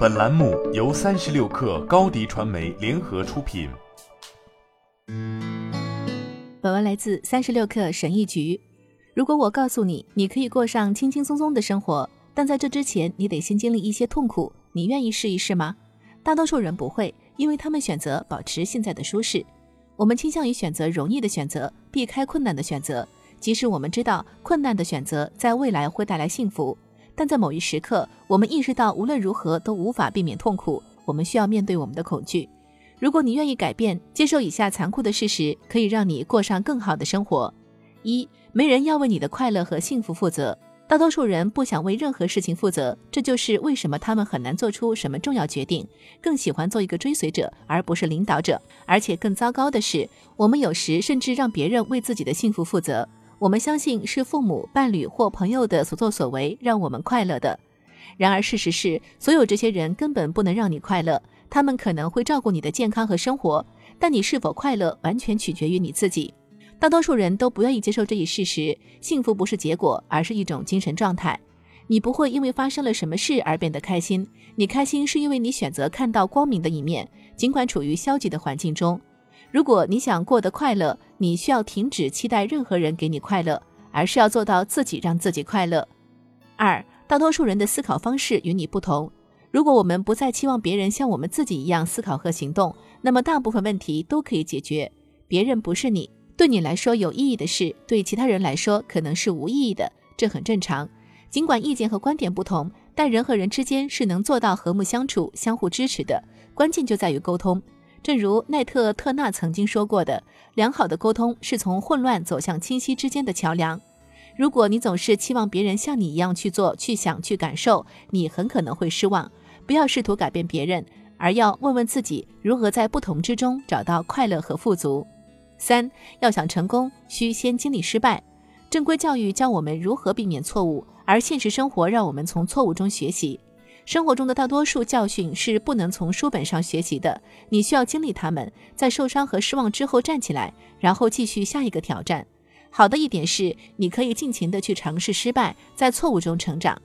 本栏目由三十六氪高低传媒联合出品。本文来自三十六氪神译局。如果我告诉你，你可以过上轻轻松松的生活，但在这之前，你得先经历一些痛苦，你愿意试一试吗？大多数人不会，因为他们选择保持现在的舒适。我们倾向于选择容易的选择，避开困难的选择，即使我们知道困难的选择在未来会带来幸福。但在某一时刻，我们意识到无论如何都无法避免痛苦，我们需要面对我们的恐惧。如果你愿意改变，接受以下残酷的事实，可以让你过上更好的生活：一，没人要为你的快乐和幸福负责。大多数人不想为任何事情负责，这就是为什么他们很难做出什么重要决定，更喜欢做一个追随者而不是领导者。而且更糟糕的是，我们有时甚至让别人为自己的幸福负责。我们相信是父母、伴侣或朋友的所作所为让我们快乐的。然而，事实是，所有这些人根本不能让你快乐。他们可能会照顾你的健康和生活，但你是否快乐完全取决于你自己。大多数人都不愿意接受这一事实：幸福不是结果，而是一种精神状态。你不会因为发生了什么事而变得开心，你开心是因为你选择看到光明的一面，尽管处于消极的环境中。如果你想过得快乐，你需要停止期待任何人给你快乐，而是要做到自己让自己快乐。二，大多数人的思考方式与你不同。如果我们不再期望别人像我们自己一样思考和行动，那么大部分问题都可以解决。别人不是你，对你来说有意义的事，对其他人来说可能是无意义的，这很正常。尽管意见和观点不同，但人和人之间是能做到和睦相处、相互支持的。关键就在于沟通。正如奈特·特纳曾经说过的，良好的沟通是从混乱走向清晰之间的桥梁。如果你总是期望别人像你一样去做、去想、去感受，你很可能会失望。不要试图改变别人，而要问问自己如何在不同之中找到快乐和富足。三，要想成功，需先经历失败。正规教育教我们如何避免错误，而现实生活让我们从错误中学习。生活中的大多数教训是不能从书本上学习的，你需要经历它们，在受伤和失望之后站起来，然后继续下一个挑战。好的一点是，你可以尽情的去尝试失败，在错误中成长。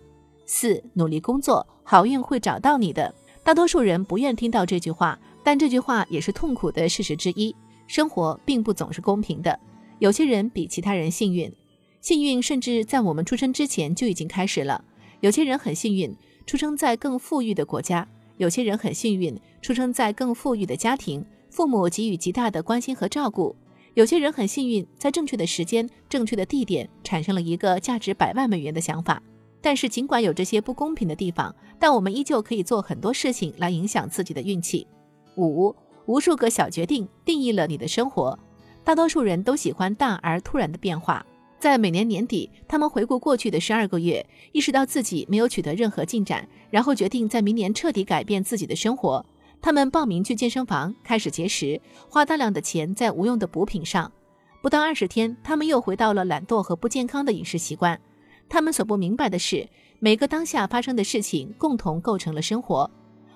四，努力工作，好运会找到你的。大多数人不愿听到这句话，但这句话也是痛苦的事实之一。生活并不总是公平的，有些人比其他人幸运，幸运甚至在我们出生之前就已经开始了。有些人很幸运。出生在更富裕的国家，有些人很幸运，出生在更富裕的家庭，父母给予极大的关心和照顾；有些人很幸运，在正确的时间、正确的地点，产生了一个价值百万美元的想法。但是，尽管有这些不公平的地方，但我们依旧可以做很多事情来影响自己的运气。五，无数个小决定定义了你的生活。大多数人都喜欢大而突然的变化。在每年年底，他们回顾过去的十二个月，意识到自己没有取得任何进展，然后决定在明年彻底改变自己的生活。他们报名去健身房，开始节食，花大量的钱在无用的补品上。不到二十天，他们又回到了懒惰和不健康的饮食习惯。他们所不明白的是，每个当下发生的事情共同构成了生活。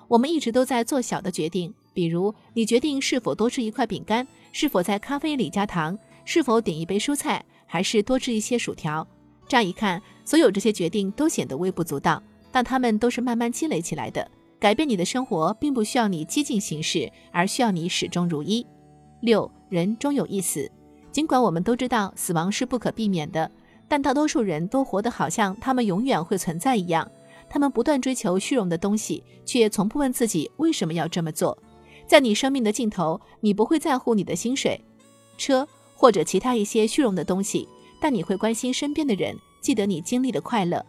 我们一直都在做小的决定，比如你决定是否多吃一块饼干，是否在咖啡里加糖，是否点一杯蔬菜。还是多吃一些薯条。乍一看，所有这些决定都显得微不足道，但它们都是慢慢积累起来的。改变你的生活，并不需要你激进行事，而需要你始终如一。六人终有一死，尽管我们都知道死亡是不可避免的，但大多数人都活得好像他们永远会存在一样。他们不断追求虚荣的东西，却从不问自己为什么要这么做。在你生命的尽头，你不会在乎你的薪水、车。或者其他一些虚荣的东西，但你会关心身边的人，记得你经历的快乐。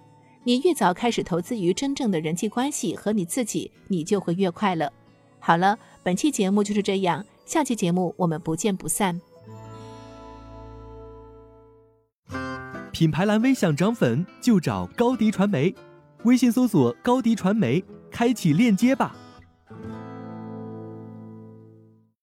你越早开始投资于真正的人际关系和你自己，你就会越快乐。好了，本期节目就是这样，下期节目我们不见不散。品牌蓝 V 想涨粉就找高迪传媒，微信搜索高迪传媒，开启链接吧。